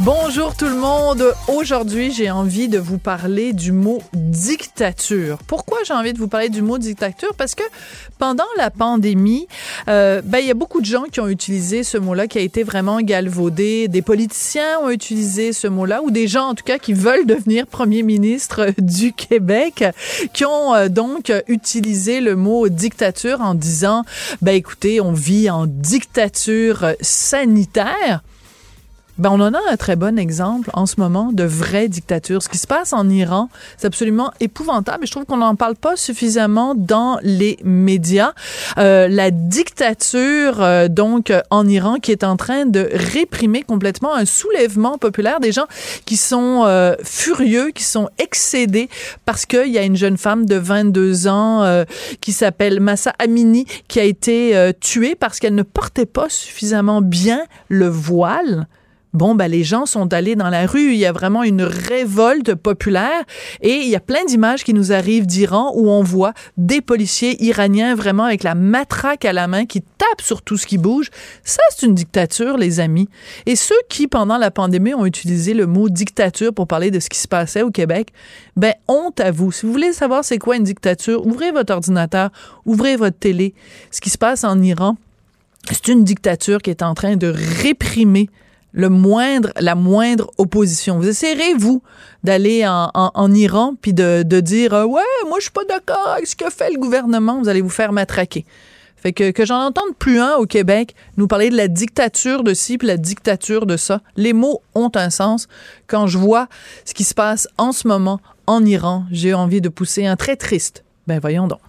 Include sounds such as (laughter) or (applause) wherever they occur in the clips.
Bonjour tout le monde. Aujourd'hui, j'ai envie de vous parler du mot dictature. Pourquoi j'ai envie de vous parler du mot dictature? Parce que pendant la pandémie, euh, ben, il y a beaucoup de gens qui ont utilisé ce mot-là, qui a été vraiment galvaudé. Des politiciens ont utilisé ce mot-là, ou des gens, en tout cas, qui veulent devenir premier ministre (laughs) du Québec, qui ont euh, donc utilisé le mot dictature en disant, ben, écoutez, on vit en dictature sanitaire. Ben, on en a un très bon exemple en ce moment de vraie dictature. Ce qui se passe en Iran, c'est absolument épouvantable et je trouve qu'on n'en parle pas suffisamment dans les médias. Euh, la dictature, euh, donc, en Iran, qui est en train de réprimer complètement un soulèvement populaire des gens qui sont euh, furieux, qui sont excédés parce qu'il y a une jeune femme de 22 ans euh, qui s'appelle Massa Amini qui a été euh, tuée parce qu'elle ne portait pas suffisamment bien le voile. Bon, ben, les gens sont allés dans la rue. Il y a vraiment une révolte populaire. Et il y a plein d'images qui nous arrivent d'Iran où on voit des policiers iraniens vraiment avec la matraque à la main qui tapent sur tout ce qui bouge. Ça, c'est une dictature, les amis. Et ceux qui, pendant la pandémie, ont utilisé le mot dictature pour parler de ce qui se passait au Québec, ben, honte à vous. Si vous voulez savoir c'est quoi une dictature, ouvrez votre ordinateur, ouvrez votre télé. Ce qui se passe en Iran, c'est une dictature qui est en train de réprimer le moindre, la moindre opposition. Vous essayerez, vous, d'aller en, Iran puis de, de dire euh, Ouais, moi, je suis pas d'accord avec ce que fait le gouvernement. Vous allez vous faire matraquer. Fait que, que j'en entende plus un au Québec nous parler de la dictature de ci puis la dictature de ça. Les mots ont un sens. Quand je vois ce qui se passe en ce moment en Iran, j'ai envie de pousser un très triste. Ben voyons donc.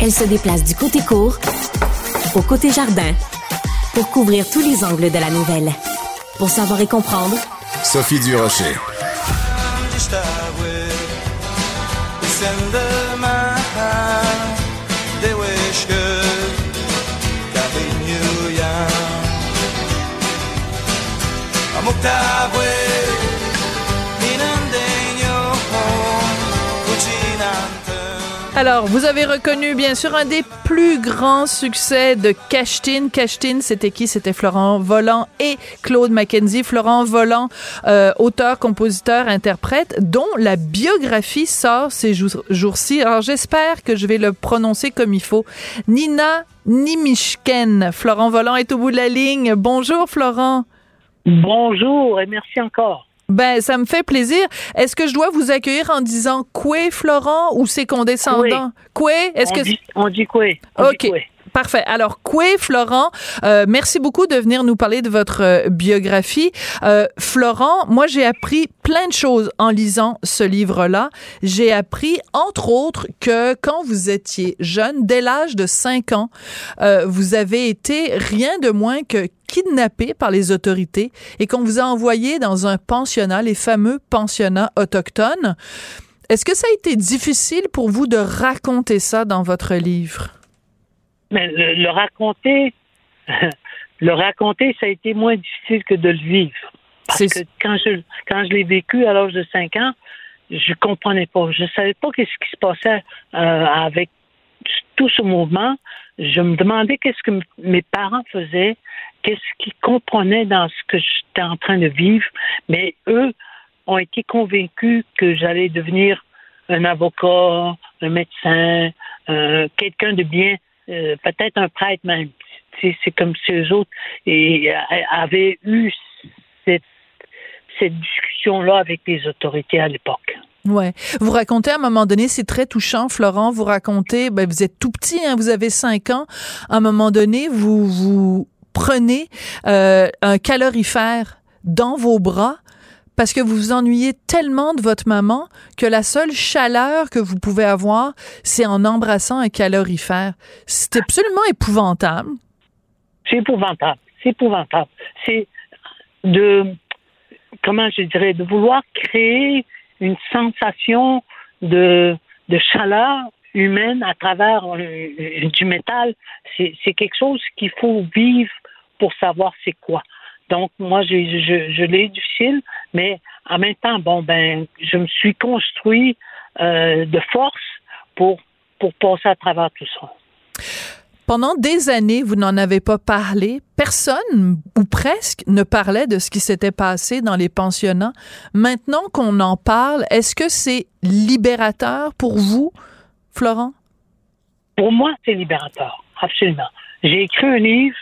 Elle se déplace du côté court au côté jardin pour couvrir tous les angles de la nouvelle. Pour savoir et comprendre, Sophie Durocher. Alors, vous avez reconnu bien sûr un des plus grands succès de Cashtin. Cashtin, c'était qui? C'était Florent Volant et Claude Mackenzie. Florent Volant, euh, auteur, compositeur, interprète, dont la biographie sort ces jours-ci. Alors, j'espère que je vais le prononcer comme il faut. Nina Nimishken. Florent Volant est au bout de la ligne. Bonjour, Florent. Bonjour et merci encore. Ben, ça me fait plaisir. Est-ce que je dois vous accueillir en disant Coué, Florent, ou c'est condescendant? Coué? Est-ce que. Dit, on dit Coué. OK. Parfait. Alors, Coué, Florent, euh, merci beaucoup de venir nous parler de votre euh, biographie. Euh, Florent, moi, j'ai appris plein de choses en lisant ce livre-là. J'ai appris, entre autres, que quand vous étiez jeune, dès l'âge de 5 ans, vous avez été rien de moins que kidnappé par les autorités et qu'on vous a envoyé dans un pensionnat, les fameux pensionnats autochtones. Est-ce que ça a été difficile pour vous de raconter ça dans votre livre? Mais le, raconter, (laughs) le raconter, ça a été moins difficile que de le vivre. Parce que quand je, quand je l'ai vécu à l'âge de 5 ans, je comprenais pas. Je savais pas qu'est-ce qui se passait euh, avec tout ce mouvement. Je me demandais qu'est-ce que mes parents faisaient, qu'est-ce qu'ils comprenaient dans ce que j'étais en train de vivre. Mais eux, ont été convaincus que j'allais devenir un avocat, un médecin, euh, quelqu'un de bien, euh, peut-être un prêtre même. C'est comme si eux autres et, euh, avaient eu cette, discussion-là avec les autorités à l'époque. Ouais. Vous racontez à un moment donné, c'est très touchant, Florent. Vous racontez, ben, vous êtes tout petit, hein, vous avez cinq ans. À un moment donné, vous vous prenez euh, un calorifère dans vos bras parce que vous vous ennuyez tellement de votre maman que la seule chaleur que vous pouvez avoir, c'est en embrassant un calorifère. C'est absolument épouvantable. C'est épouvantable. C'est épouvantable. C'est de, comment je dirais, de vouloir créer une sensation de, de chaleur humaine à travers euh, du métal. C'est quelque chose qu'il faut vivre pour savoir c'est quoi. Donc, moi, je, je, l'ai difficile, mais en même temps, bon, ben, je me suis construit euh, de force pour, pour passer à travers tout ça. Pendant des années, vous n'en avez pas parlé. Personne, ou presque, ne parlait de ce qui s'était passé dans les pensionnats. Maintenant qu'on en parle, est-ce que c'est libérateur pour vous, Florent? Pour moi, c'est libérateur, absolument. J'ai écrit un livre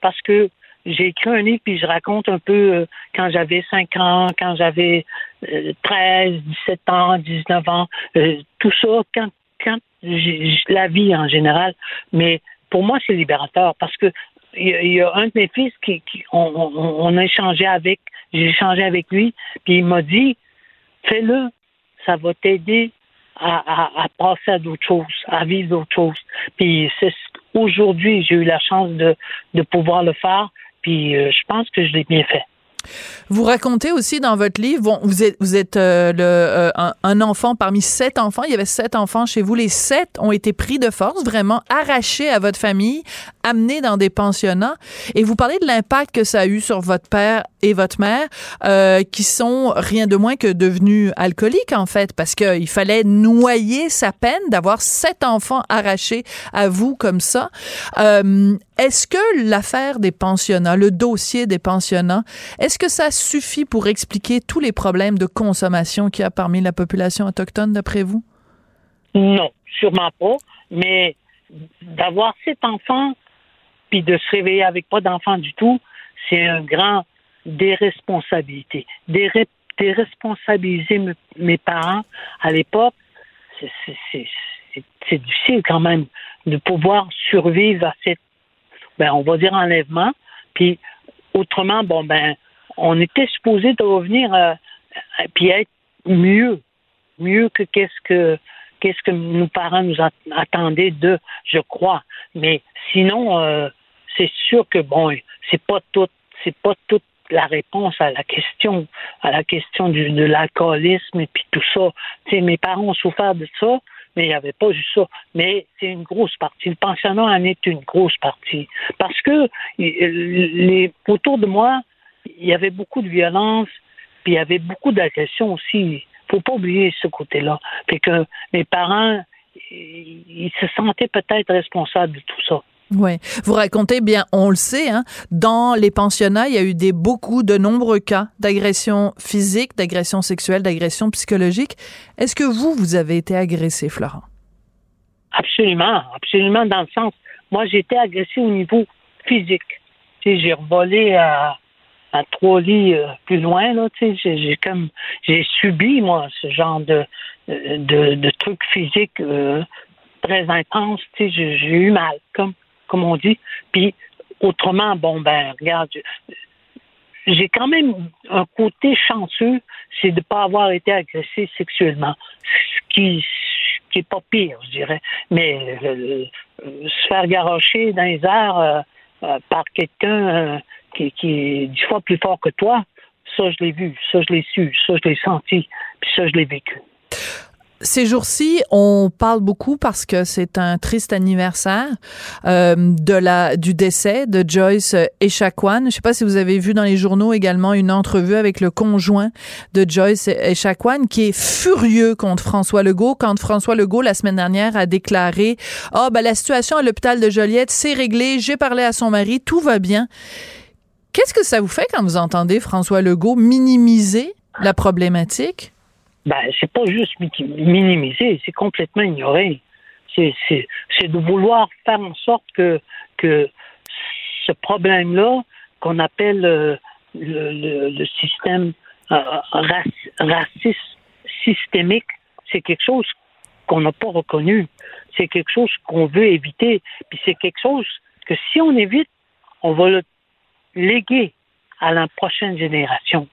parce que j'ai écrit un livre, puis je raconte un peu euh, quand j'avais 5 ans, quand j'avais 13, euh, 17 ans, 19 ans, euh, tout ça, quand, quand la vie en général. Mais pour moi, c'est libérateur parce que il y, a un de mes fils qui, on, a échangé avec, j'ai échangé avec lui, puis il m'a dit, fais-le, ça va t'aider à, à, passer à d'autres choses, à vivre d'autres choses. Puis aujourd'hui, j'ai eu la chance de, de pouvoir le faire. Puis euh, je pense que je l'ai bien fait. Vous racontez aussi dans votre livre, bon, vous êtes, vous êtes euh, le, euh, un, enfant parmi sept enfants. Il y avait sept enfants chez vous. Les sept ont été pris de force, vraiment arrachés à votre famille, amenés dans des pensionnats. Et vous parlez de l'impact que ça a eu sur votre père et votre mère, euh, qui sont rien de moins que devenus alcooliques en fait, parce qu'il fallait noyer sa peine d'avoir sept enfants arrachés à vous comme ça. Est-ce que l'affaire des pensionnats, le dossier des pensionnats, est-ce que ça suffit pour expliquer tous les problèmes de consommation qu'il y a parmi la population autochtone, d'après vous? Non, sûrement pas. Mais d'avoir sept enfants, puis de se réveiller avec pas d'enfants du tout, c'est un grand déresponsabilité. déresponsabiliser mes parents à l'époque, c'est difficile quand même de pouvoir survivre à cette, ben, on va dire enlèvement. Puis autrement, bon, ben, on était supposé de revenir euh, puis être mieux, mieux que qu'est-ce que qu'est-ce que nos parents nous attendaient de, je crois. Mais sinon, euh, c'est sûr que bon, c'est pas tout, c'est pas toute la réponse à la question, à la question du, de l'alcoolisme et puis tout ça. sais, mes parents ont souffert de ça, mais il n'y avait pas juste ça. Mais c'est une grosse partie. Le pensionnat en est une grosse partie. Parce que autour de moi, il y avait beaucoup de violence, puis il y avait beaucoup d'agression aussi. Faut pas oublier ce côté-là. Que mes parents, ils se sentaient peut-être responsables de tout ça. Oui. Vous racontez bien, on le sait, hein, dans les pensionnats, il y a eu des beaucoup de nombreux cas d'agression physique, d'agression sexuelle, d'agression psychologique. Est-ce que vous, vous avez été agressé, Florent? Absolument, absolument, dans le sens, moi, j'ai été agressé au niveau physique. J'ai revolé à, trois lits euh, plus loin, là, j'ai comme j'ai subi, moi, ce genre de de, de trucs physiques euh, très sais, j'ai eu mal, comme comme on dit. Puis autrement, bon ben, regarde, j'ai quand même un côté chanceux, c'est de ne pas avoir été agressé sexuellement, ce qui qui est pas pire, je dirais. Mais euh, euh, se faire garocher dans les airs euh, par quelqu'un qui est dix fois plus fort que toi, ça je l'ai vu, ça je l'ai su, ça je l'ai senti, puis ça je l'ai vécu. Ces jours-ci, on parle beaucoup parce que c'est un triste anniversaire euh, de la du décès de Joyce Echaquan. Je sais pas si vous avez vu dans les journaux également une entrevue avec le conjoint de Joyce Echaquan qui est furieux contre François Legault quand François Legault la semaine dernière a déclaré "Ah oh, ben la situation à l'hôpital de Joliette c'est réglé, j'ai parlé à son mari, tout va bien." Qu'est-ce que ça vous fait quand vous entendez François Legault minimiser la problématique? Ben, c'est pas juste minimiser, c'est complètement ignorer. C'est, de vouloir faire en sorte que, que ce problème-là, qu'on appelle euh, le, le, système euh, raciste systémique, c'est quelque chose qu'on n'a pas reconnu. C'est quelque chose qu'on veut éviter. Puis c'est quelque chose que si on évite, on va le léguer à la prochaine génération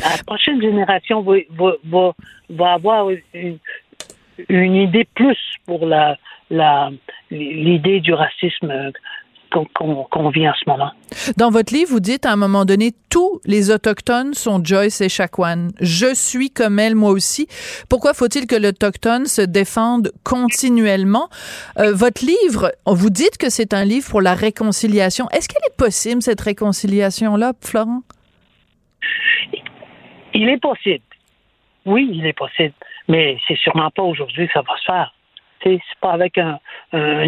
la prochaine génération va, avoir une, idée plus pour l'idée du racisme qu'on, vit en ce moment. Dans votre livre, vous dites à un moment donné, tous les Autochtones sont Joyce et Chacuan. Je suis comme elle, moi aussi. Pourquoi faut-il que l'Autochtone se défende continuellement? Euh, votre livre, vous dites que c'est un livre pour la réconciliation. Est-ce qu'elle est possible, cette réconciliation-là, Florent? Il est possible. Oui, il est possible. Mais c'est sûrement pas aujourd'hui que ça va se faire. C'est pas avec un,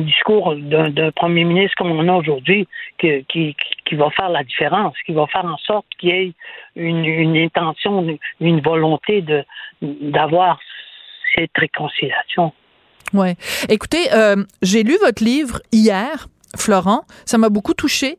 discours d'un premier ministre comme on a aujourd'hui qui, va faire la différence, qui va faire en sorte qu'il y ait une, intention, une, volonté d'avoir cette réconciliation. Ouais. Écoutez, euh, j'ai lu votre livre hier Florent. Ça m'a beaucoup touché.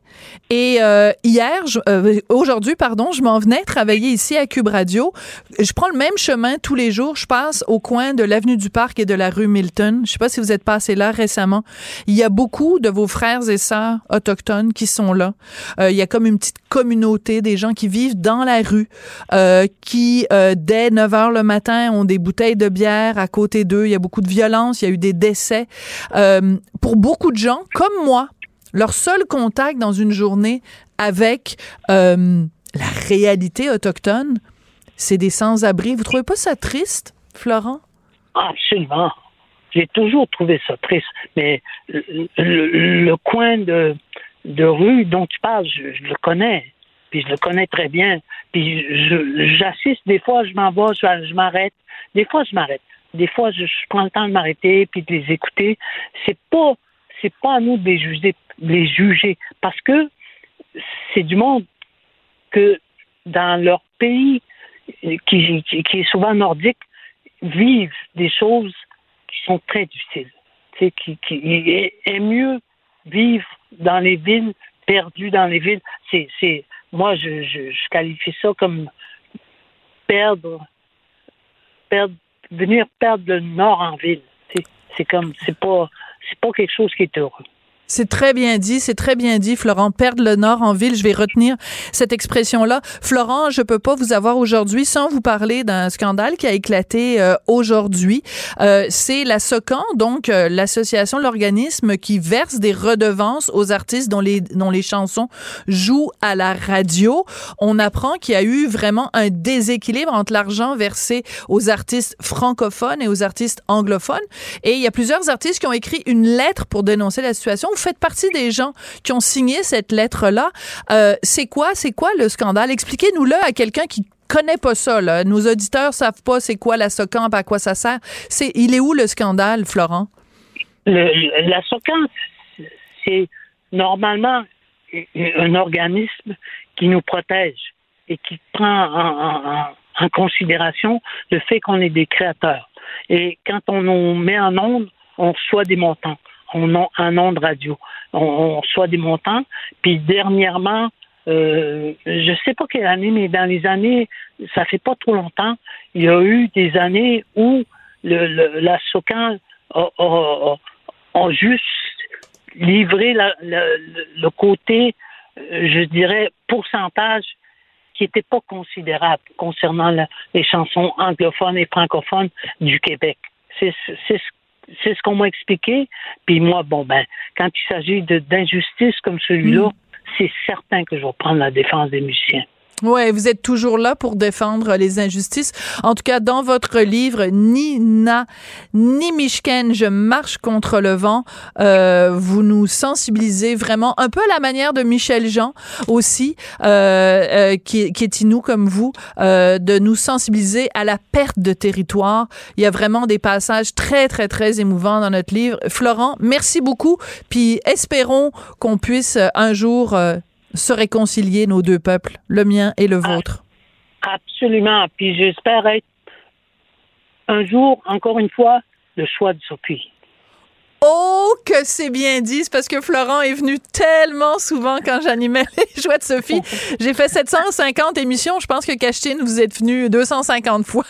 Et euh, hier, euh, aujourd'hui, pardon, je m'en venais travailler ici à Cube Radio. Je prends le même chemin tous les jours. Je passe au coin de l'avenue du Parc et de la rue Milton. Je sais pas si vous êtes passé là récemment. Il y a beaucoup de vos frères et sœurs autochtones qui sont là. Euh, il y a comme une petite communauté des gens qui vivent dans la rue, qui dès 9 heures le matin ont des bouteilles de bière à côté d'eux. Il y a beaucoup de violence. Il y a eu des décès. pour beaucoup de gens, comme moi, leur seul contact dans une journée avec euh, la réalité autochtone, c'est des sans-abri. Vous trouvez pas ça triste, Florent? Absolument. J'ai toujours trouvé ça triste. Mais le, coin de, de, rue dont tu parles, je, le connais. Puis je le connais très bien. Puis j'assiste, des fois je m'en vais, je, m'arrête. Des fois je m'arrête. Des fois je, prends le temps de m'arrêter puis de les écouter. C'est pas c'est pas à nous de les juger, les juger parce que c'est du monde que dans leur pays, qui, qui, est souvent nordique, vivent des choses qui sont très difficiles. Qui, qui est, mieux vivre dans les villes, perdu dans les villes. C'est, moi, je, je, qualifie ça comme perdre, perdre, venir perdre le nord en ville. C'est comme, c'est pas, c'est pas quelque chose qui est heureux. C'est très bien dit, c'est très bien dit, Florent. Perdre le nord en ville, je vais retenir cette expression-là. Florent, je peux pas vous avoir aujourd'hui sans vous parler d'un scandale qui a éclaté euh, aujourd'hui. Euh, c'est la SOCAN, donc euh, l'association, l'organisme qui verse des redevances aux artistes dont les dont les chansons jouent à la radio. On apprend qu'il y a eu vraiment un déséquilibre entre l'argent versé aux artistes francophones et aux artistes anglophones. Et il y a plusieurs artistes qui ont écrit une lettre pour dénoncer la situation faites partie des gens qui ont signé cette lettre-là. Euh, c'est quoi, c'est quoi le scandale? Expliquez-nous-le à quelqu'un qui connaît pas ça. Là. Nos auditeurs savent pas c'est quoi la SOCAMP, à quoi ça sert. C'est, il est où le scandale, Florent? la SOCAMP, c'est normalement un organisme qui nous protège et qui prend en, en considération le fait qu'on est des créateurs. Et quand on nous met en onde, on reçoit des montants on a un nom de radio. On, reçoit des montants. Puis dernièrement, euh, je sais pas quelle année, mais dans les années, ça fait pas trop longtemps, il y a eu des années où la SOCAN a, juste livrer la- le, côté, euh, je dirais, pourcentage qui n'était pas considérable concernant les chansons anglophones et francophones du Québec. C'est ce c'est ce qu'on m'a expliqué. Puis moi, bon, ben, quand il s'agit d'injustice comme celui-là, c'est certain que je vais prendre la défense des musiciens. Ouais, vous êtes toujours là pour défendre les injustices. En tout cas, dans votre livre, ni Na, ni Mishken, je marche contre le vent, euh, vous nous sensibilisez vraiment un peu à la manière de Michel Jean aussi, euh, euh, qui, qui est inou comme vous, euh, de nous sensibiliser à la perte de territoire. Il y a vraiment des passages très, très, très émouvants dans notre livre. Florent, merci beaucoup. Puis espérons qu'on puisse euh, un jour euh, se réconcilier nos deux peuples, le mien et le vôtre. Absolument. Puis j'espère être un jour, encore une fois, le choix de Sophie. Oh, que c'est bien dit. C'est parce que Florent est venu tellement souvent quand j'animais (laughs) les Joies de Sophie. J'ai fait 750 émissions. Je pense que Cachetine, vous êtes venu 250 fois.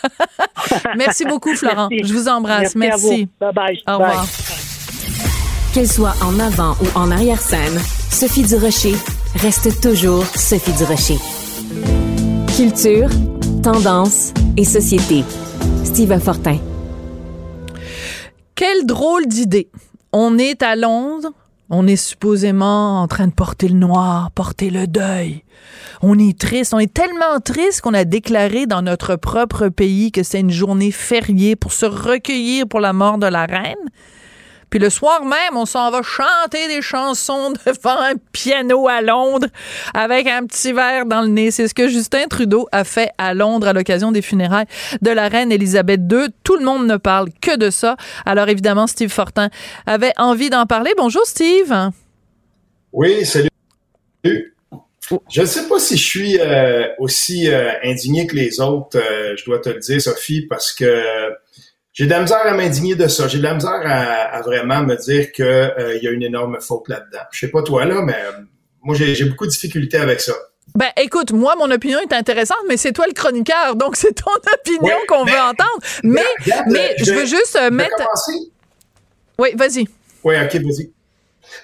(laughs) Merci beaucoup, Florent. Merci. Je vous embrasse. Merci. Merci. Bye bye. Au revoir. Qu'elle soit en avant ou en arrière-scène, Sophie Durocher reste toujours Sophie Durocher. Culture, tendance et société. Steve Fortin. Quelle drôle d'idée. On est à Londres. On est supposément en train de porter le noir, porter le deuil. On est triste. On est tellement triste qu'on a déclaré dans notre propre pays que c'est une journée fériée pour se recueillir pour la mort de la reine. Puis le soir même, on s'en va chanter des chansons (laughs) devant un piano à Londres avec un petit verre dans le nez. C'est ce que Justin Trudeau a fait à Londres à l'occasion des funérailles de la reine Elisabeth II. Tout le monde ne parle que de ça. Alors évidemment, Steve Fortin avait envie d'en parler. Bonjour Steve. Oui, salut. Je ne sais pas si je suis euh, aussi euh, indigné que les autres, euh, je dois te le dire, Sophie, parce que j'ai de la misère à m'indigner de ça. J'ai de la misère à, à vraiment me dire qu'il y a une énorme faute là-dedans. Je sais pas toi là, mais euh, moi j'ai beaucoup de difficultés avec ça. Ben, écoute, moi, mon opinion est intéressante, mais c'est toi le chroniqueur, donc c'est ton (laughs) opinion Oui, qu'on veut entendre. Mais, Regarde, mais euh, je veux juste euh, je mettre. commencer. Oui, vas-y. Oui, ok, vas-y.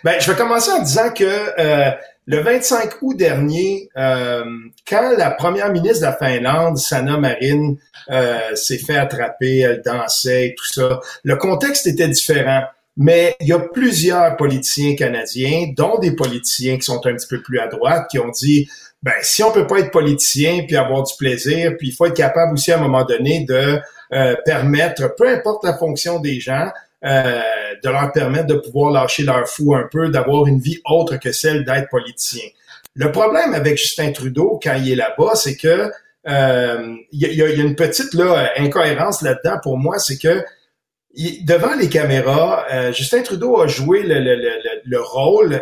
Ben, je vais commencer en disant que euh, le 25 août dernier, euh, quand la première ministre de la Finlande, Sanna Marin, euh, s'est fait attraper, elle dansait et tout ça, le contexte était différent. Mais il y a plusieurs politiciens canadiens, dont des politiciens qui sont un petit peu plus à droite, qui ont dit ben si on peut pas être politicien puis avoir du plaisir, puis il faut être capable aussi à un moment donné de euh, permettre, peu importe la fonction des gens, euh, de leur permettre de pouvoir lâcher leur fou un peu, d'avoir une vie autre que celle d'être politicien. Le problème avec Justin Trudeau quand il est là-bas, c'est que euh, il y, a, il y a une petite là, incohérence là-dedans pour moi, c'est que il- devant les caméras, euh, Justin Trudeau a joué le, le, le, le- le rôle,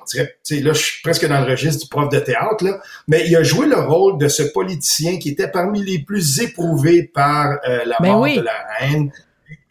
on dirait, tu sais, là, je suis presque dans le registre du prof de théâtre, là, mais il a joué le rôle de ce politicien qui était parmi les plus éprouvés par euh, la Ben mort oui. de la reine.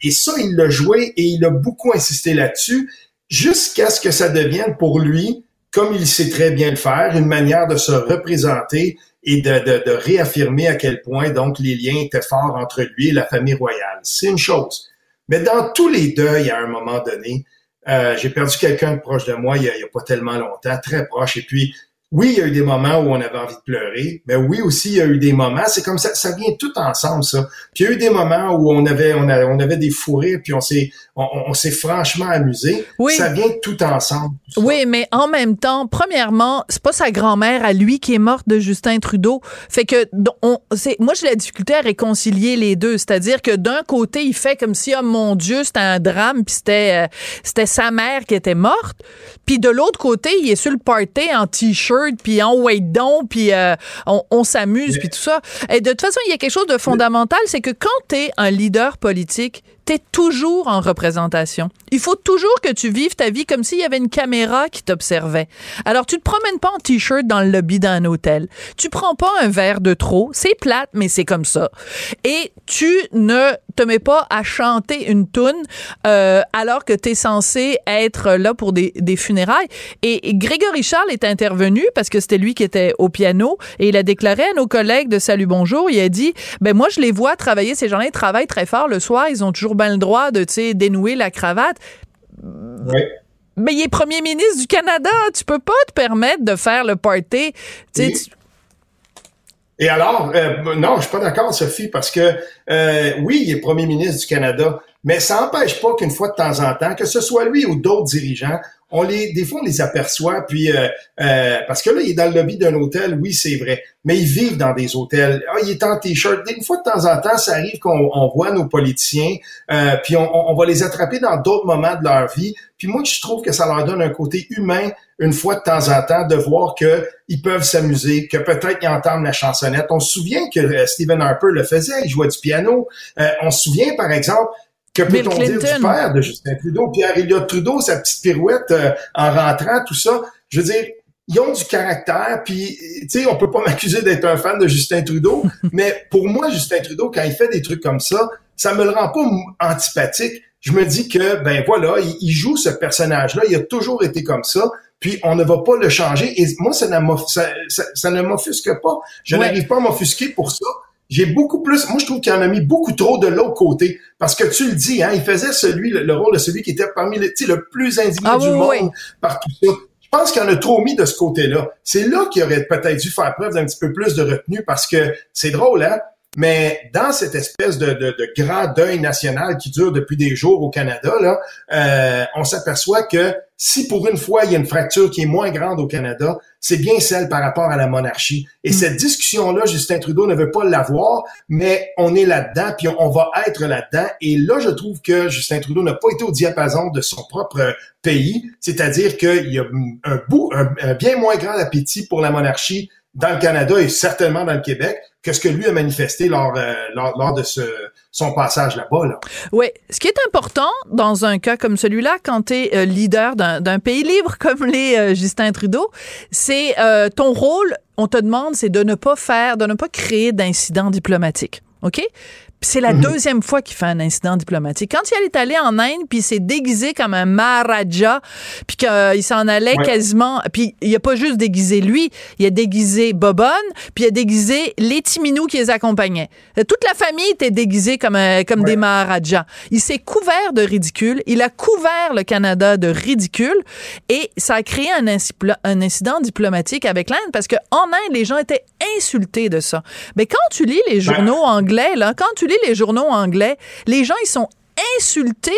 Et ça, il l'a joué et il a beaucoup insisté là-dessus jusqu'à ce que ça devienne pour lui, comme il sait très bien le faire, une manière de se représenter et de, réaffirmer à quel point donc les liens étaient forts entre lui et la famille royale. C'est une chose. Mais dans tous les deuils, à un moment donné, euh, j'ai perdu quelqu'un de proche de moi il y, a, a pas tellement longtemps, très proche. Et puis, oui, il y a eu des moments où on avait envie de pleurer, mais oui aussi, il y a eu des moments, c'est comme ça, ça vient tout ensemble, ça. Puis il y a eu des moments où on avait, on, a- on avait des fous rires, puis on s'est, on, on s'est franchement amusé. Oui. Ça vient tout ensemble. tout ça. Oui, mais en même temps, premièrement, c'est pas sa grand-mère à lui qui est morte de Justin Trudeau. Fait que on, c'est, moi j'ai la difficulté à réconcilier les deux, c'est-à-dire que d'un côté il fait comme si oh mon Dieu c'était un drame puis c'était euh, c'était sa mère qui était morte, puis de l'autre côté il est sur le party en t-shirt puis en white don puis euh, on, on s'amuse puis tout ça. Et de toute façon il y a quelque chose de fondamental, c'est que quand t'es un leader politique T'es toujours en représentation. Il faut toujours que tu vives ta vie comme s'il y avait une caméra qui t'observait. Alors, tu te promènes pas en t-shirt dans le lobby d'un hôtel. Tu prends pas un verre de trop. C'est plate, mais c'est comme ça. Et tu ne te mets pas à chanter une toune euh, alors que tu es censé être là pour des, des funérailles. Et, et Grégory Charles est intervenu parce que c'était lui qui était au piano et il a déclaré à nos collègues de Salut Bonjour, il a dit, ben moi je les vois travailler, ces gens-là ils travaillent très fort le soir, ils ont toujours bien le droit de, tu sais, dénouer la cravate. Oui. Mais il est premier ministre du Canada. Tu peux pas te permettre de faire le party. Tu- Et alors, euh, non, je suis pas d'accord, Sophie, parce que euh, oui, il est premier ministre du Canada, mais ça n'empêche pas qu'une fois de temps en temps, que ce soit lui ou d'autres dirigeants, on les, des fois, on les aperçoit, puis euh, euh, parce que là, il est dans le lobby d'un hôtel, oui, c'est vrai, mais ils vivent dans des hôtels. Ah, il est en t-shirt. Une fois de temps en temps, ça arrive qu'on on voit nos politiciens, euh, puis on, on- va les attraper dans d'autres moments de leur vie. Puis moi, je trouve que ça leur donne un côté humain une fois de temps en temps de voir que ils peuvent s'amuser, que peut-être ils entendent la chansonnette. On se souvient que Stephen Harper le faisait, il jouait du piano. On se souvient, par exemple, que peut-on dire du père de Justin Trudeau, Pierre Elliott Trudeau, sa petite pirouette euh, en rentrant, tout ça. Je veux dire, ils ont du caractère, puis tu sais, on peut pas (laughs) m'accuser d'être un fan de Justin Trudeau, (laughs) mais pour moi, Justin Trudeau, quand il fait des trucs comme ça, ça me le rend pas antipathique. Je me dis que, ben voilà, il, il joue ce personnage-là, il a toujours été comme ça, puis on ne va pas le changer. Et moi, ça ne m'off- ça, ça- ça ne m'offusque pas. Je Ouais. n'arrive pas à m'offusquer pour ça. J'ai beaucoup plus, moi je trouve qu'il en a mis beaucoup trop de l'autre côté, parce que tu le dis, hein, il faisait celui, le, le rôle de celui qui était parmi les, tu sais, le plus indigné Ah du oui, monde oui. par tout ça. Je pense qu'il en a trop mis de ce côté-là. C'est là qu'il aurait peut-être dû faire preuve d'un petit peu plus de retenue, parce que c'est drôle, hein, mais dans cette espèce de, de, de grand deuil national qui dure depuis des jours au Canada, là, euh, on s'aperçoit que si pour une fois il y a une fracture qui est moins grande au Canada, c'est bien celle par rapport à la monarchie. Et cette discussion-là, Justin Trudeau ne veut pas l'avoir, mais on est là-dedans, puis on, on va être là-dedans. Et là, je trouve que Justin Trudeau n'a pas été au diapason de son propre pays, c'est-à-dire qu'il y a un bout, un, un bien moins grand appétit pour la monarchie dans le Canada et certainement dans le Québec que ce que lui a manifesté lors, euh, lors, lors de ce, son passage là-bas. Là. Oui, ce qui est important dans un cas comme celui-là, quand tu es leader d'un pays libre (laughs) comme les euh, Justin Trudeau, c'est euh, ton rôle, on te demande, c'est de ne pas faire, de ne pas créer d'incidents diplomatiques. OK? C'est la deuxième fois qu'il fait un incident diplomatique. Quand il est allé en Inde, puis il s'est déguisé comme un Maharaja, puis qu'il s'en allait Ouais. quasiment... Puis il a pas juste déguisé lui, il a déguisé Bobonne, puis il a déguisé les Timinous qui les accompagnaient. Euh, Toute la famille était déguisée comme, euh, comme des Maharajas. Il s'est couvert de ridicule, il a couvert le Canada de ridicule, et ça a créé un, un incident diplomatique avec l'Inde, parce qu'en Inde, les gens étaient insultés de ça. Mais quand tu lis les journaux anglais, là, quand tu lis les journaux anglais, les gens, ils sont insultés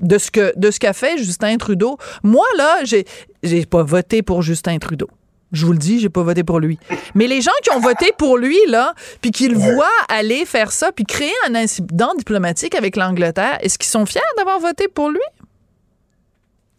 de ce qu'a fait Justin Trudeau. Moi là, j'ai j'ai pas voté pour Justin Trudeau. Je vous le dis, j'ai pas voté pour lui. Mais les gens qui ont voté pour lui là, puis qui le voient aller faire ça, puis créer un incident diplomatique avec l'Angleterre, est-ce qu'ils sont fiers d'avoir voté pour lui?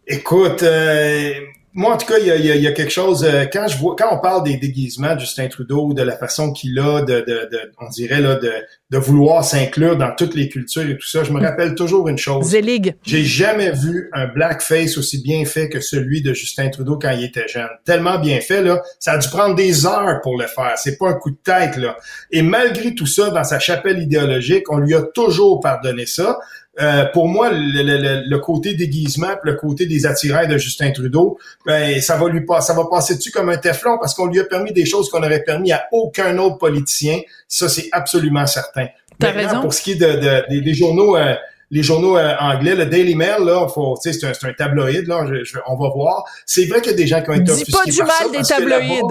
Écoute, euh, moi en tout cas, il y a, quelque chose. euh, quand on parle des déguisements de Justin Trudeau, de la façon qu'il a, de, de, de- on dirait là, de, de vouloir s'inclure dans toutes les cultures et tout ça, je me rappelle toujours une chose. Zelig. J'ai jamais vu un blackface aussi bien fait que celui de Justin Trudeau quand il était jeune. Tellement bien fait, là. Ça a dû prendre des heures pour le faire. C'est pas un coup de tête, là. Et malgré tout ça, dans sa chapelle idéologique, on lui a toujours pardonné ça. Euh, pour moi, le, le- le- côté déguisement, le côté des attirails de Justin Trudeau, ben ça va lui pas, ça va passer dessus comme un teflon parce qu'on lui a permis des choses qu'on n'aurait permis à aucun autre politicien. Ça, c'est absolument certain. T'as raison. Pour ce qui est de, de- des, des journaux, euh, les journaux euh, anglais, le Daily Mail, là, faut, c'est un, un tabloïd, là, je- je- on va voir. C'est vrai qu'il y a des gens qui ont été Dis pas du ça mal des tabloïds.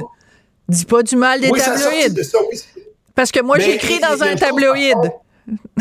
Dis pas du mal des Oui, ça a sorti tabloïds. de ça, oui. Parce que moi, j'écris dans un tabloïd. (laughs)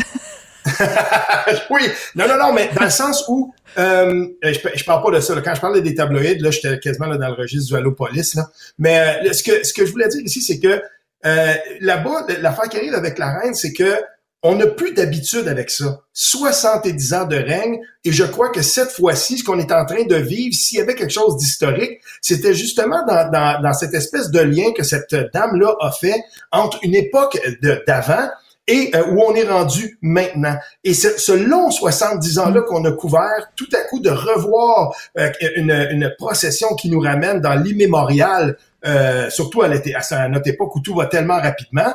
oui, non, non, non, mais dans le sens où euh, je, je parle pas de ça. là. Quand je parlais des tabloïds, là, j'étais quasiment là, dans le registre du Allopolis. Là. Mais euh, ce que ce que je voulais dire ici, c'est que euh, là-bas, l'affaire qui arrive avec la reine, c'est que on n'a plus d'habitude avec ça. 70 ans de règne, et je crois que cette fois-ci, ce qu'on est en train de vivre, s'il y avait quelque chose d'historique, c'était justement dans, dans, dans cette espèce de lien que cette dame-là a fait entre une époque d'avant et euh, où on est rendu maintenant. Et ce, ce long 70 ans-là qu'on a couvert, tout à coup de revoir euh, une, une procession qui nous ramène dans l'immémorial, euh, surtout à, à à notre époque où tout va tellement rapidement,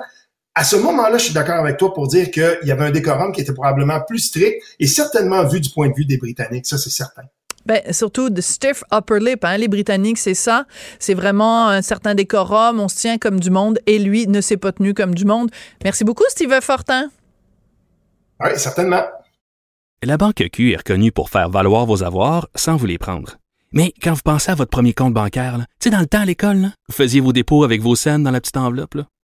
à ce moment-là, je suis d'accord avec toi pour dire qu'il y avait un décorum qui était probablement plus strict et certainement vu du point de vue des Britanniques, ça c'est certain. Ben, surtout de stiff upper lip, hein, les Britanniques, c'est ça. C'est vraiment un certain décorum, on se tient comme du monde, et lui ne s'est pas tenu comme du monde. Merci beaucoup, Steve Fortin. Oui, certainement. La Banque Q est reconnue pour faire valoir vos avoirs sans vous les prendre. Mais quand vous pensez à votre premier compte bancaire, tu sais, dans le temps à l'école, là, vous faisiez vos dépôts avec vos scènes dans la petite enveloppe, là.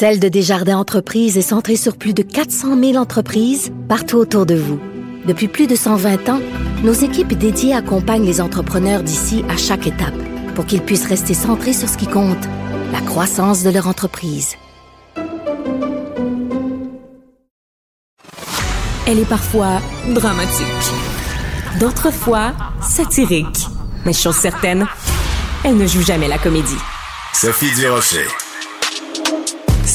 Celle de Desjardins Entreprises est centrée sur plus de 400 000 entreprises partout autour de vous. Depuis plus de 120 ans, nos équipes dédiées accompagnent les entrepreneurs d'ici à chaque étape pour qu'ils puissent rester centrés sur ce qui compte, la croissance de leur entreprise. Elle est parfois dramatique, d'autres fois satirique. Mais chose certaine, elle ne joue jamais la comédie. Sophie Durocher.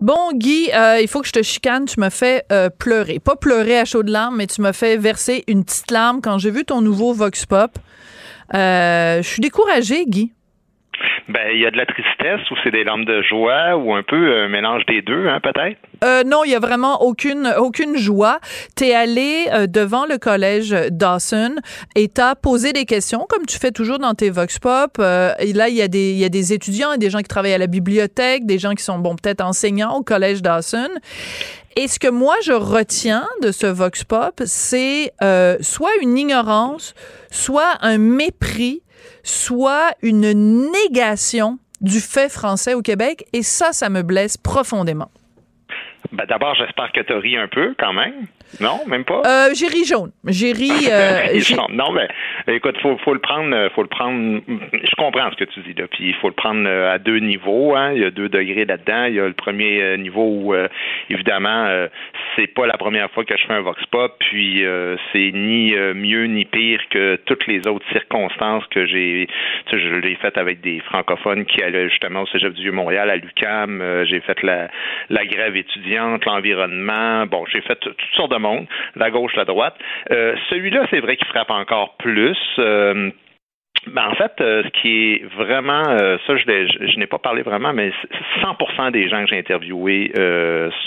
Bon, Guy, euh, il faut que je te chicane. Tu me fais euh, pleurer. Pas pleurer à chaudes larmes, mais tu me fais verser une petite larme quand j'ai vu ton nouveau Vox Pop. Euh, je suis découragée, Guy. Ben il y a de la tristesse ou c'est des larmes de joie ou un peu un mélange des deux hein peut-être? Euh, non, il y a vraiment aucune aucune joie. T'es allé euh, devant le collège Dawson et t'as posé des questions comme tu fais toujours dans tes vox pop. Euh, et là, il y a des il y a des étudiants et des gens qui travaillent à la bibliothèque, des gens qui sont bon peut-être enseignants au collège Dawson. Et ce que moi je retiens de ce vox pop, c'est euh, soit une ignorance, soit un mépris, soit une négation du fait français au Québec. Et ça, ça me blesse profondément. Ben d'abord j'espère que tu ri un peu quand même. Non, même pas? Euh, j'ai ri jaune. J'ai ri. (laughs) euh, non, mais écoute, faut faut le prendre, euh, faut le prendre. Je comprends ce que tu dis là, puis il faut le prendre euh, à deux niveaux. Hein. Il y a deux degrés là-dedans. Il y a le premier euh, niveau où euh, évidemment c'est pas la première fois que je fais un vox pop, puis euh, c'est ni mieux ni pire que toutes les autres circonstances que j'ai. Tu sais, je l'ai fait avec des francophones qui allaient justement au Cégep du Vieux-Montréal, à l'UCAM. J'ai fait la la grève étudiante, l'environnement. Bon, j'ai fait toutes sortes de monde, la gauche, la droite. Euh, Celui-là, c'est vrai qu'il frappe encore plus. Euh, ben, en fait, euh, ce qui est vraiment, ça, je, n'ai pas parlé vraiment, mais c- 100% des gens que j'ai interviewés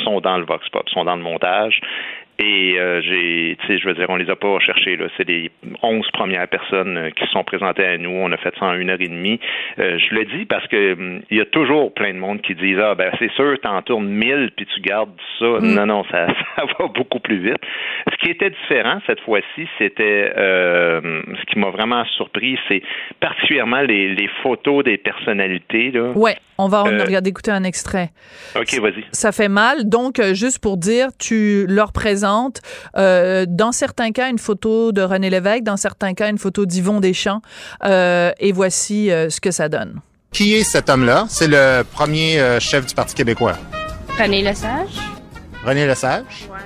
sont dans le vox pop, sont dans le montage. Et euh, j'ai, tu sais, je veux dire, on les a pas cherchés là. C'est les 11 premières personnes euh, qui se sont présentées à nous. On a fait ça en une heure et demie. Euh, je le dis parce que hum, il y a toujours plein de monde qui disent ah ben c'est sûr, t'en tournes 1000 puis tu gardes ça. Non non, ça, (laughs) ça va beaucoup plus vite. Ce qui était différent cette fois-ci, c'était euh, ce qui m'a vraiment surpris, c'est particulièrement les, les photos des personnalités là. Ouais, on va en Euh, regarder écouter un extrait. Ok, vas-y. Ça fait mal. Donc, euh, juste pour dire, tu leur présentes, euh, dans certains cas, une photo de René Lévesque, dans certains cas, une photo d'Yvon Deschamps. Euh, et voici euh, ce que ça donne. Qui est cet homme-là? C'est le premier euh, chef du Parti québécois. René Lesage. René Lesage? Ouais.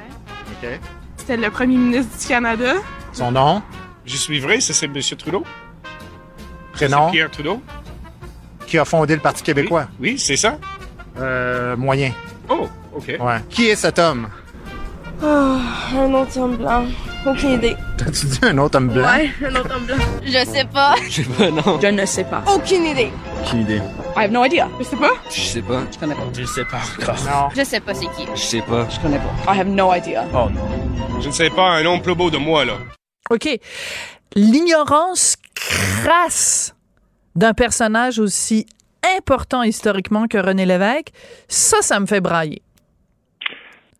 OK. C'était le premier ministre du Canada. Son nom? Je suis vrai, c'est M. Trudeau. Prénom? C'est Pierre Trudeau. Qui a fondé le Parti québécois? Oui, c'est ça. Euh, moyen. Oh, OK. Ouais. Qui est cet homme? Oh, un autre homme blanc. Aucune idée. T'as-tu dit un autre homme blanc? Ouais, un autre homme blanc. Je sais pas. (laughs) Je sais pas, non. Je ne sais pas. Aucune idée. Aucune idée. I have no idea. Je sais pas. Je sais pas. Je connais pas. Je sais pas encore. Non. Je sais pas c'est qui. Je sais pas. Je connais pas. I have no idea. Oh non. Je ne sais pas, un nom plus beau de moi, là. OK. L'ignorance crasse d'un personnage aussi important historiquement que René Lévesque, ça, ça me fait brailler.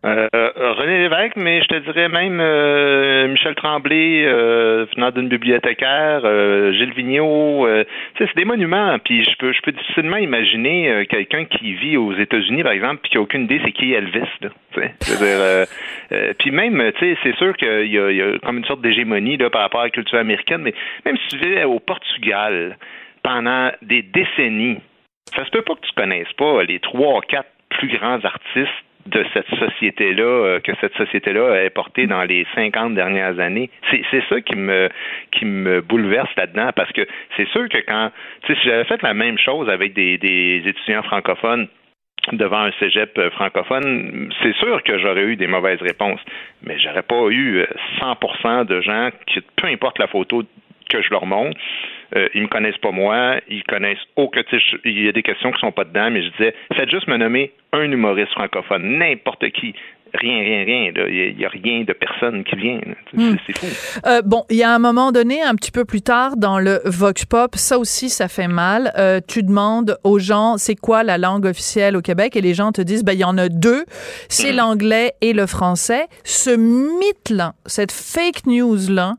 Euh, René Lévesque, mais je te dirais même euh, Michel Tremblay, euh, venant d'une bibliothécaire, euh, Gilles Vigneault, euh, c'est des monuments. Puis je peux, je difficilement imaginer euh, quelqu'un qui vit aux États-Unis, par exemple, puis qui a aucune idée c'est qui Elvis. Euh, euh, puis même, c'est sûr qu'il y a, comme une sorte d'hégémonie par rapport à la culture américaine, mais même si tu vivais au Portugal pendant des décennies Ça se peut pas que tu connaisses pas les trois, quatre plus grands artistes de cette société-là, euh, que cette société-là a porté dans les 50 dernières années. C'est ça qui me qui me bouleverse là-dedans, parce que c'est sûr que quand, tu sais, si j'avais fait la même chose avec des, des étudiants francophones devant un cégep euh, francophone, c'est sûr que j'aurais eu des mauvaises réponses, mais j'aurais pas eu 100% euh, de gens qui, peu importe la photo que je leur montre, euh, ils me connaissent pas moi, ils connaissent aucun. Il y a des questions qui sont pas dedans, mais je disais, faites juste me nommer un humoriste francophone, n'importe qui. Rien, rien, rien. Il n'y a, rien de personne qui vient. Hmm. C'est fou. Euh, bon, il y a un moment donné, un petit peu plus tard, dans le Vox Pop, ça aussi, ça fait mal. Euh, tu demandes aux gens, c'est quoi la langue officielle au Québec? Et les gens te disent, ben, il y en a deux. C'est Hmm. l'anglais et le français. Ce mythe-là, cette fake news-là,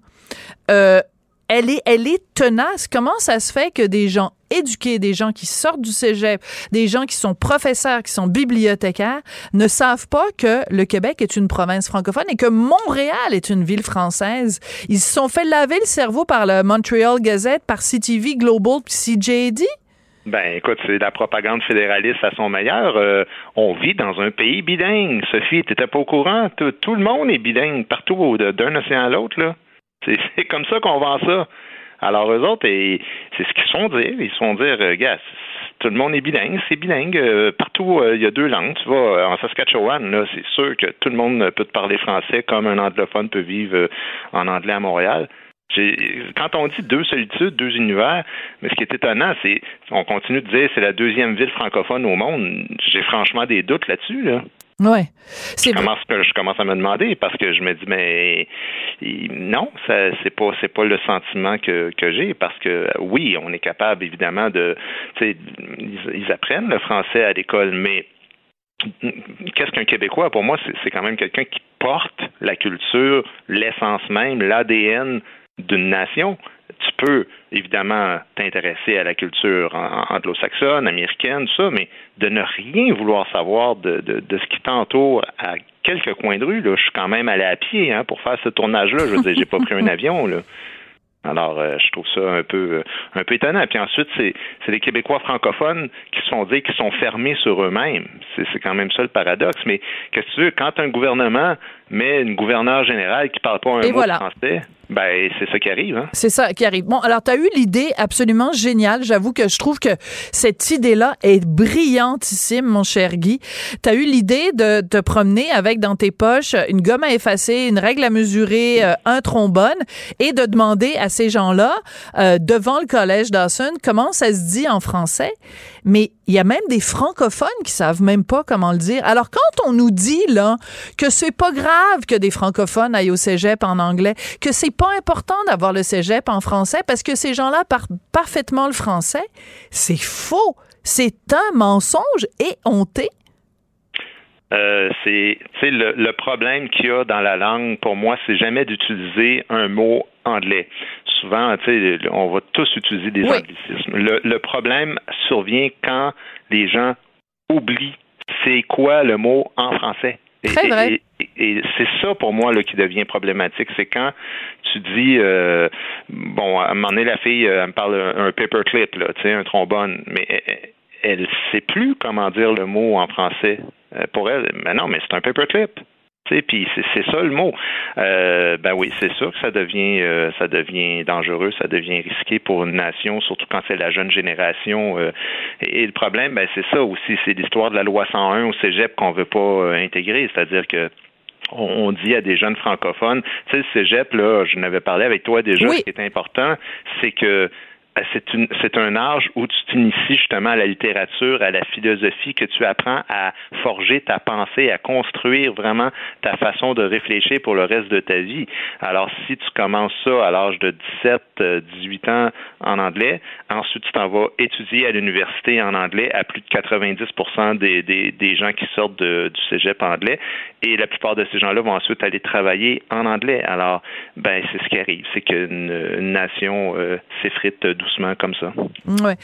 euh, elle est, elle est tenace. Comment ça se fait que des gens éduqués, des gens qui sortent du cégep, des gens qui sont professeurs, qui sont bibliothécaires, ne savent pas que le Québec est une province francophone et que Montréal est une ville française? Ils se sont fait laver le cerveau par le Montreal Gazette, par CTV Global, puis CJD. Ben, écoute, c'est la propagande fédéraliste à son meilleur. Euh, on vit dans un pays bilingue. Sophie, t'étais pas au courant? Tout, le monde est bilingue partout d'un océan à l'autre, là. (laughs) C'est comme ça qu'on vend ça. Alors, eux autres, c'est ce qu'ils se font dire. Ils se font dire, euh, gars, tout le monde est bilingue, c'est bilingue. euh, partout, euh, il y a deux langues. Tu vas en Saskatchewan, c'est sûr que tout le monde peut te parler français comme un anglophone peut vivre en anglais à Montréal. Quand on dit deux solitudes, deux univers, mais ce qui est étonnant, c'est on continue de dire c'est la deuxième ville francophone au monde. J'ai franchement des doutes là-dessus. Là. Ouais. Je commence, je commence à me demander parce que je me dis mais non, ça c'est pas c'est pas le sentiment que, que j'ai parce que oui, on est capable évidemment de tu sais ils, ils apprennent le français à l'école, mais qu'est-ce qu'un Québécois? Pour moi, c'est quand même quelqu'un qui porte la culture, l'essence même, l'ADN d'une nation. Tu peux évidemment t'intéresser à la culture an- anglo-saxonne, américaine, tout ça, mais de ne rien vouloir savoir de, de, de ce qui t'entoure à quelques coins de rue, là, je suis quand même allé à pied hein, pour faire ce tournage-là. Je veux dire, j'ai pas pris un (laughs) avion. Là. Alors, euh, je trouve ça un peu euh, un peu étonnant. Puis ensuite, c'est c'est les Québécois francophones qui se font dire qu'ils sont fermés sur eux-mêmes. C'est c'est quand même ça le paradoxe. Mais qu'est-ce que tu veux, quand un gouvernement met une gouverneure générale qui parle pas un Et mot voilà. de français, ben c'est ça qui arrive. Hein? C'est ça qui arrive. Bon, alors tu as eu l'idée absolument géniale. J'avoue que je trouve que cette idée-là est brillantissime, mon cher Guy. Tu as eu l'idée de te promener avec dans tes poches une gomme à effacer, une règle à mesurer, euh, un trombone et de demander à ces gens-là euh, devant le collège Dawson comment ça se dit en français? Mais il y a même des francophones qui savent même pas comment le dire. Alors quand on nous dit là que c'est pas grave que des francophones aillent au cégep en anglais, que c'est pas important d'avoir le cégep en français parce que ces gens-là parlent parfaitement le français, c'est faux. C'est un mensonge et honté. Euh, c'est le, le problème qu'il y a dans la langue pour moi c'est jamais d'utiliser un mot anglais souvent on va tous utiliser des anglicismes le, le problème survient quand les gens oublient c'est quoi le mot en français Très vrai. et- et- et c'est ça pour moi là, qui devient problématique. C'est quand tu dis euh, bon, à un moment donné, la fille euh, elle me parle un, un paperclip, là, tu sais, un trombone, mais elle, elle sait plus comment dire le mot en français. Euh, pour elle, mais non, mais c'est un paperclip. Puis c'est ça le mot. Euh, ben oui, c'est sûr que ça devient euh, ça devient dangereux, ça devient risqué pour une nation, surtout quand c'est la jeune génération. euh, et, et le problème, ben c'est ça aussi, c'est l'histoire de la loi 101 au Cégep qu'on veut pas euh, intégrer, c'est-à-dire que on, dit à des jeunes francophones, tu sais, le Cégep, là, je n'avais parlé avec toi déjà, Oui. ce qui est important, c'est que c'est une c'est un âge où tu t'inities justement à la littérature, à la philosophie, que tu apprends à forger ta pensée, à construire vraiment ta façon de réfléchir pour le reste de ta vie. Alors si tu commences ça à l'âge de 17, euh, 18 ans en anglais, ensuite tu t'en vas étudier à l'université en anglais à plus de 90% des, des, des gens qui sortent de- du cégep anglais et la plupart de ces gens-là vont ensuite aller travailler en anglais. Alors, ben c'est ce qui arrive, c'est qu'une une nation euh, s'effrite doucement comme ça. Ouais.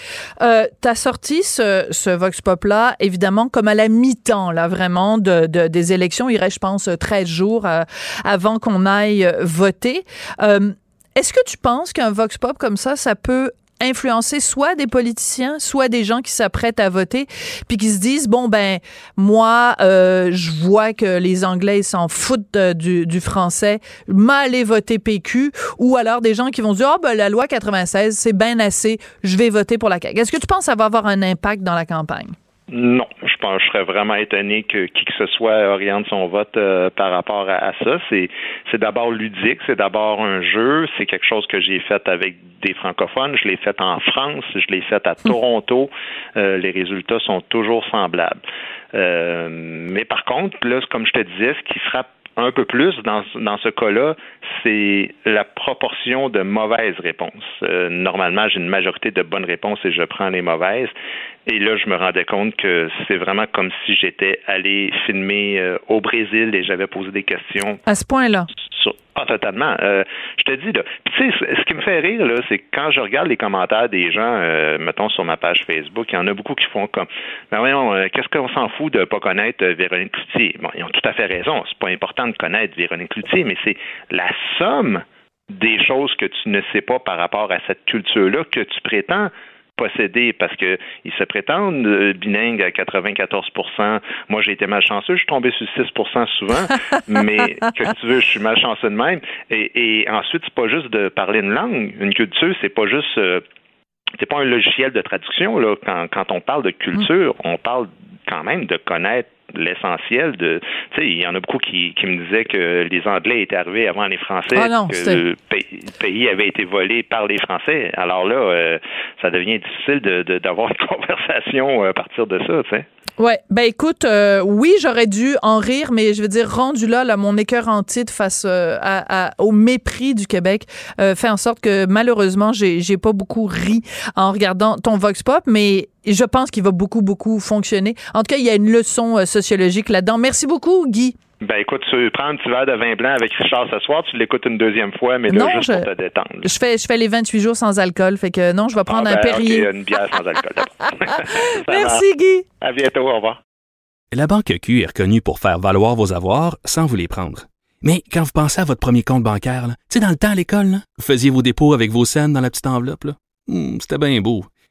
Euh, T'as sorti ce, Vox Pop-là, évidemment, comme à la mi-temps, là, vraiment, de, de- des élections. Il reste, je pense, 13 jours euh, avant qu'on aille voter. Euh, Est-ce que tu penses qu'un Vox Pop comme ça, ça peut influencer soit des politiciens, soit des gens qui s'apprêtent à voter, puis qui se disent bon ben moi euh, je vois que les Anglais s'en foutent euh, du, du français, m'aller voter PQ, ou alors des gens qui vont dire ah ben la loi 96 c'est bien assez, je vais voter pour la CAQ. Est-ce que tu penses que ça va avoir un impact dans la campagne? Non, je pense, je serais vraiment étonné que qui que ce soit oriente son vote euh, par rapport à, à ça. C'est, c'est d'abord ludique, c'est d'abord un jeu, c'est quelque chose que j'ai fait avec des francophones, je l'ai fait en France, je l'ai fait à Toronto. Euh, les résultats sont toujours semblables. Euh, mais par contre, là, comme je te disais, ce qui sera un peu plus dans, dans ce cas-là, c'est la proportion de mauvaises réponses. Euh, normalement, j'ai une majorité de bonnes réponses et je prends les mauvaises. Et là, je me rendais compte que c'est vraiment comme si j'étais allé filmer euh, au Brésil et j'avais posé des questions. À ce point-là. Sur... Ah, totalement. Euh, je te dis, là. tu sais, ce qui me fait rire, là, c'est que quand je regarde les commentaires des gens, euh, mettons, sur ma page Facebook, il y en a beaucoup qui font comme, ben voyons, euh, qu'est-ce qu'on s'en fout de pas connaître Véronique Cloutier? Bon, ils ont tout à fait raison. C'est pas important de connaître Véronique Cloutier, mais c'est la somme des choses que tu ne sais pas par rapport à cette culture-là que tu prétends posséder parce que ils se prétendent euh, bilingues à 94% Moi, j'ai été malchanceux, je suis tombé sur 6% souvent, (laughs) mais que tu veux, je suis malchanceux de même. Et, et ensuite, c'est pas juste de parler une langue, une culture, c'est pas juste euh, c'est pas un logiciel de traduction là. Quand, quand on parle de culture, on parle quand même de connaître l'essentiel de tu sais il y en a beaucoup qui, qui me disaient que les anglais étaient arrivés avant les français Ah non, que le pays, avait été volé par les français. Alors là euh, ça devient difficile de de- d'avoir (laughs) une conversation euh, à partir de ça tu sais. Ouais, ben écoute, euh, oui, j'aurais dû en rire, mais je veux dire, rendu là, là mon écœur entier face euh, à, à- au mépris du Québec euh, fait en sorte que malheureusement, j'ai j'ai pas beaucoup ri en regardant ton Vox Pop, mais je pense qu'il va beaucoup, beaucoup fonctionner. En tout cas, il y a une leçon euh, sociologique là-dedans. Merci beaucoup, Guy. ben écoute tu prends un petit verre de vin blanc avec Richard ce soir tu l'écoutes une deuxième fois mais là Non, juste je- pour te détendre Je fais, je fais les 28 jours sans alcool, fait que non, je vais prendre Ah, un ben, Perrier. ok, une bière sans alcool (laughs) Merci. Guy. à bientôt au revoir La Banque Q est reconnue pour faire valoir vos avoirs sans vous les prendre. Mais quand vous pensez à votre premier compte bancaire, tu sais, dans le temps à l'école, là, vous faisiez vos dépôts avec vos scènes dans la petite enveloppe. Hmm, C'était bien beau.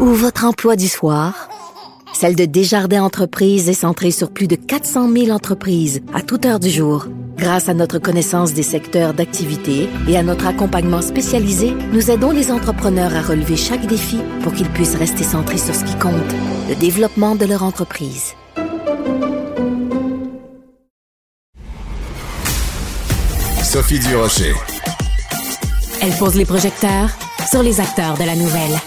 ou votre emploi du soir, celle de Desjardins Entreprises est centrée sur plus de 400 000 entreprises à toute heure du jour. Grâce à notre connaissance des secteurs d'activité et à notre accompagnement spécialisé, nous aidons les entrepreneurs à relever chaque défi pour qu'ils puissent rester centrés sur ce qui compte, le développement de leur entreprise. Sophie Durocher. Elle pose les projecteurs sur les acteurs de la nouvelle.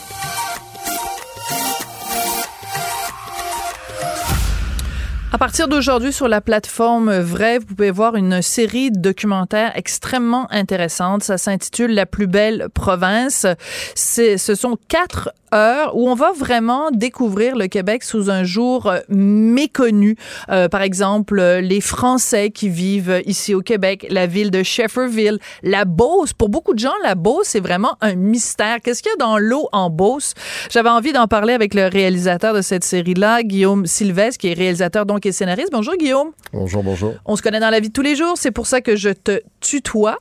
Partir d'aujourd'hui, sur la plateforme Vrai, vous pouvez voir une série de documentaires extrêmement intéressantes. Ça s'intitule La plus belle province. Ce sont quatre où on va vraiment découvrir le Québec sous un jour euh, méconnu. Euh, par exemple, euh, les Français qui vivent ici au Québec, la ville de Shefferville, la Beauce. Pour beaucoup de gens, la Beauce, c'est vraiment un mystère. Qu'est-ce qu'il y a dans l'eau en Beauce? J'avais envie d'en parler avec le réalisateur de cette série-là, Guillaume Sylvestre, qui est réalisateur donc et scénariste. Bonjour Guillaume. Bonjour, bonjour. On se connaît dans la vie de tous les jours, c'est pour ça que je te tutoie.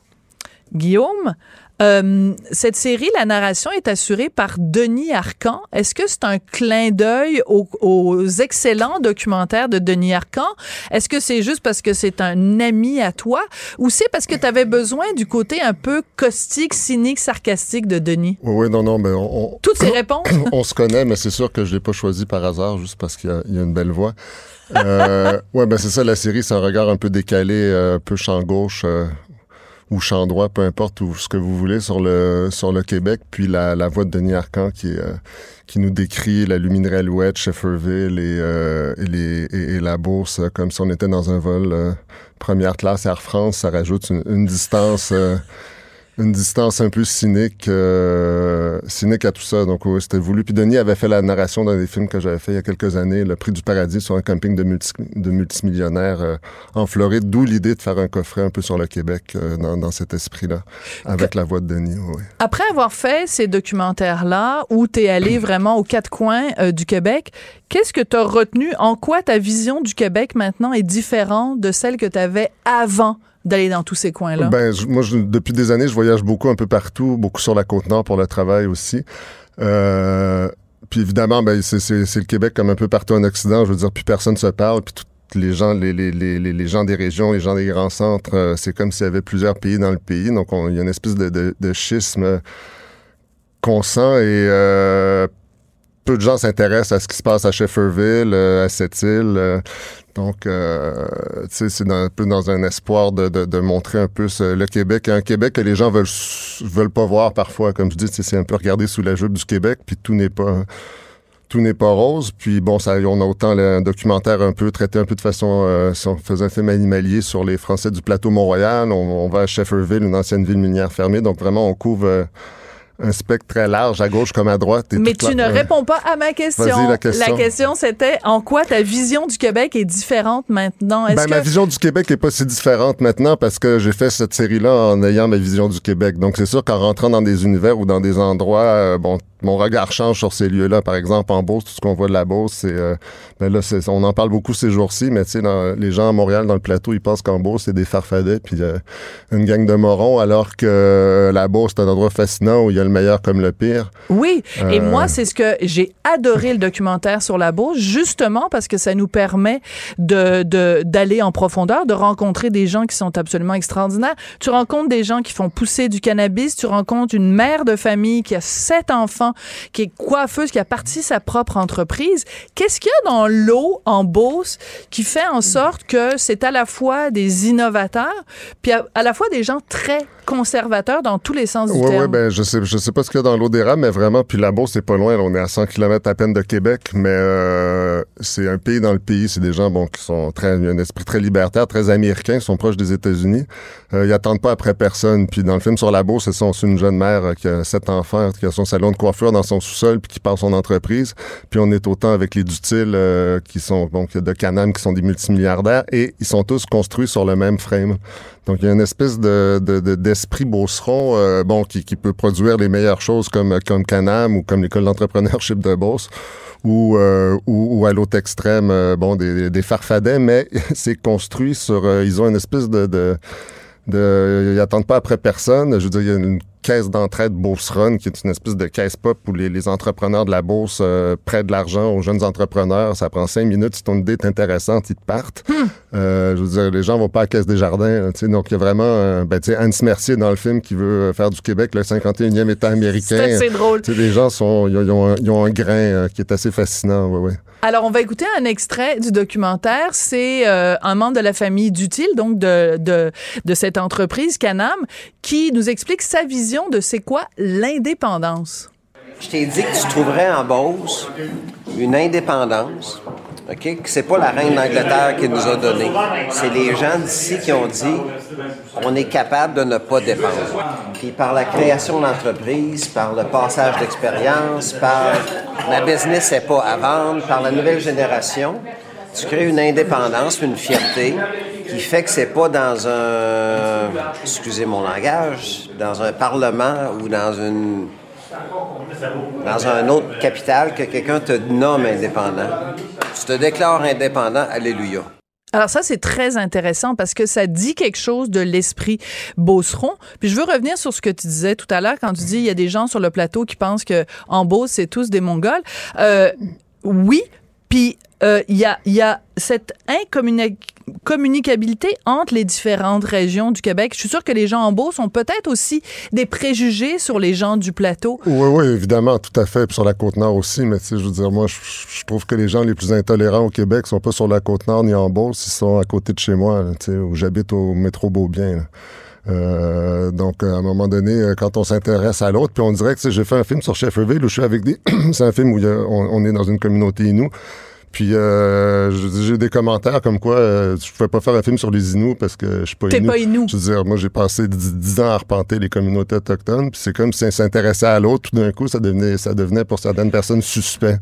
Guillaume, euh, cette série, la narration est assurée par Denis Arcan. Est-ce que c'est un clin d'œil aux, aux excellents documentaires de Denis Arcan? Est-ce que c'est juste parce que c'est un ami à toi? Ou c'est parce que tu avais besoin du côté un peu caustique, cynique, sarcastique de Denis? Oui, oui, non, non, mais on, on- Toutes ces (coughs) réponses? (coughs) on se connaît, mais c'est sûr que je l'ai pas choisi par hasard, juste parce qu'il y a, il y a une belle voix. Euh, ouais, ben c'est ça, la série, c'est un regard un peu décalé, euh, un peu champ gauche euh, ou champ droit, peu importe ou ce que vous voulez sur le sur le Québec. Puis la, la voix de Denis Arcan qui euh, qui nous décrit la luminerie Alouette, Shefferville et, euh, et, les, et, la bourse euh, comme si on était dans un vol euh, première classe Air France. Ça rajoute une, une distance. Une distance un peu cynique, euh, cynique à tout ça. Donc, oui, c'était voulu. Puis Denis avait fait la narration dans des films que j'avais fait il y a quelques années, Le Prix du Paradis sur un camping de, multi, de multimillionnaires euh, en Floride, d'où l'idée de faire un coffret un peu sur le Québec euh, dans, dans, cet esprit-là, avec la voix de Denis. Oui. Après avoir fait ces documentaires-là, où tu es allé vraiment aux quatre coins du Québec, qu'est-ce que tu as retenu? En quoi ta vision du Québec maintenant est différente de celle que tu avais avant? d'aller dans tous ces coins-là? Ben, moi, depuis des années, je voyage beaucoup un peu partout, beaucoup sur la côte nord pour le travail aussi. Euh, puis évidemment, ben, c'est le Québec comme un peu partout en Occident. Je veux dire, puis personne se parle, puis les gens, les, gens des régions, les gens des grands centres, euh, c'est comme s'il y avait plusieurs pays dans le pays. Donc, il y a une espèce de schisme qu'on sent et euh, peu de gens s'intéressent à ce qui se passe à Shefferville, euh, à cette île. Euh, donc, euh, c'est un peu dans un espoir de, montrer un peu ce, le Québec. Un Québec que les gens veulent veulent pas voir parfois. Comme je dis, c'est un peu regarder sous la jupe du Québec, puis tout n'est pas tout n'est pas rose. Puis bon, ça, on a autant le, un documentaire un peu traité un peu de façon, euh, si on faisait un film animalier sur les Français du plateau Mont-Royal, on, on, va à Shefferville, une ancienne ville minière fermée. Donc vraiment, on couvre euh, un spectre très large, à gauche comme à droite. Mais tu ne réponds pas à ma question. La question, la question c'était en quoi ta vision du Québec est différente maintenant? Ben, que... Ma vision du Québec est pas si différente maintenant parce que j'ai fait cette série-là en ayant ma vision du Québec. Donc, c'est sûr qu'en rentrant dans des univers ou dans des endroits, euh, bon, mon regard change sur ces lieux-là. Par exemple, en Beauce, tout ce qu'on voit de la Beauce, c'est... Euh, ben là, on en parle beaucoup ces jours-ci, mais tu sais, les gens à Montréal, dans le plateau, ils pensent qu'en Beauce, c'est des farfadets puis euh, une gang de morons, alors que la Beauce, c'est un endroit fascinant où il y a le meilleur comme le pire. Oui, euh... et moi, c'est ce que j'ai adoré le documentaire sur la Beauce, justement parce que ça nous permet de d'aller en profondeur, de rencontrer des gens qui sont absolument extraordinaires. Tu rencontres des gens qui font pousser du cannabis, tu rencontres une mère de famille qui a sept enfants qui est coiffeuse, qui a parti sa propre entreprise. Qu'est-ce qu'il y a dans l'eau en Beauce qui fait en sorte que c'est à la fois des innovateurs, puis à, à la fois des gens très conservateurs dans tous les sens du ouais, terme. Oui, ben je sais, je sais pas ce qu'il y a dans l'eau d'érable, mais vraiment, puis la Beauce, c'est pas loin. Là, on est à 100 km à peine de Québec, mais euh, c'est un pays dans le pays. C'est des gens bon qui sont très, un esprit très libertaire, très américain, ils sont proches des États-Unis. Euh, ils attendent pas après personne. Puis dans le film sur la Beauce, c'est une jeune mère euh, qui a sept enfants, qui a son salon de coiffure dans son sous-sol, puis qui part son entreprise. Puis on est autant avec les Dutil euh, qui sont donc de Canam qui sont des multimilliardaires et ils sont tous construits sur le même frame. Donc il y a une espèce de, de, de d'esprit Beauceron, euh, bon, qui, qui peut produire les meilleures choses comme comme Canam ou comme l'école d'entrepreneurship de Beauce ou, euh, ou, à l'autre extrême, euh, bon, des, des farfadets, mais (laughs) c'est construit sur, ils ont une espèce de, de, de, ils attendent pas après personne. Je veux dire, il y a une caisse d'entraide Bourse Run, qui est une espèce de caisse pop où les, les entrepreneurs de la bourse euh, prêtent de l'argent aux jeunes entrepreneurs. Ça prend cinq minutes. Si ton idée est intéressante, ils te partent. Hmm. Euh, je veux dire, les gens vont pas à la Caisse des Jardins. sais donc, il y a vraiment, euh, ben, tu sais, Anne Mercier dans le film qui veut faire du Québec le 51e État américain. C'est assez drôle. les gens sont, ils ont, un, ont un grain euh, qui est assez fascinant. Ouais, ouais. Alors, on va écouter un extrait du documentaire. C'est un membre de la famille d'Utile, donc de, de, de cette entreprise Canam, qui nous explique sa vision de c'est quoi l'indépendance? Je t'ai dit que tu trouverais en Beauce une indépendance, OK, que c'est pas la reine d'Angleterre qui nous a donné. C'est les gens d'ici qui ont dit on est capable de ne pas dépendre. Puis par la création d'entreprises, par le passage d'expérience, par ma business n'est pas à vendre, par la nouvelle génération, tu crées une indépendance, une fierté qui fait que c'est pas dans un, excusez mon langage, dans un parlement ou dans une dans un autre capital que quelqu'un te nomme indépendant. Tu te déclares indépendant, alléluia. Alors ça, c'est très intéressant parce que ça dit quelque chose de l'esprit Beauceron. Puis je veux revenir sur ce que tu disais tout à l'heure quand tu dis il y a des gens sur le plateau qui pensent que en Beauce, c'est tous des Mongols. Euh, oui, puis euh, il y, a, y a cette incommunicabilité entre les différentes régions du Québec. Je suis sûre que les gens en Beauce ont peut-être aussi des préjugés sur les gens du plateau. Oui, oui, évidemment, tout à fait. Puis sur la Côte-Nord aussi. Mais tu sais, je veux dire, moi, je, trouve que les gens les plus intolérants au Québec sont pas sur la Côte-Nord ni en Beauce. Ils sont à côté de chez moi, tu sais, où j'habite au métro Beaubien. Là. Euh, donc, à un moment donné, quand on s'intéresse à l'autre, puis on dirait que j'ai fait un film sur Shefferville où je suis avec des... (clears throat) c'est un film où on, est dans une communauté nous Puis euh, j'ai des commentaires comme quoi euh, je pouvais pas faire un film sur les Inuits parce que je suis pas T'es pas Inuit. Je veux dire, moi j'ai passé 10, 10 ans à arpenter les communautés autochtones, puis c'est comme si on s'intéressait à l'autre, tout d'un coup ça devenait ça devenait pour certaines personnes suspect.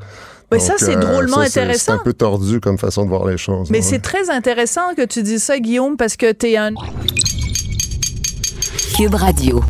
Mais ça, c'est euh, drôlement ça, c'est- intéressant. C'est un peu tordu comme façon de voir les choses. Mais ouais. c'est très intéressant que tu dises ça, Guillaume, parce que t'es un... Cube Radio.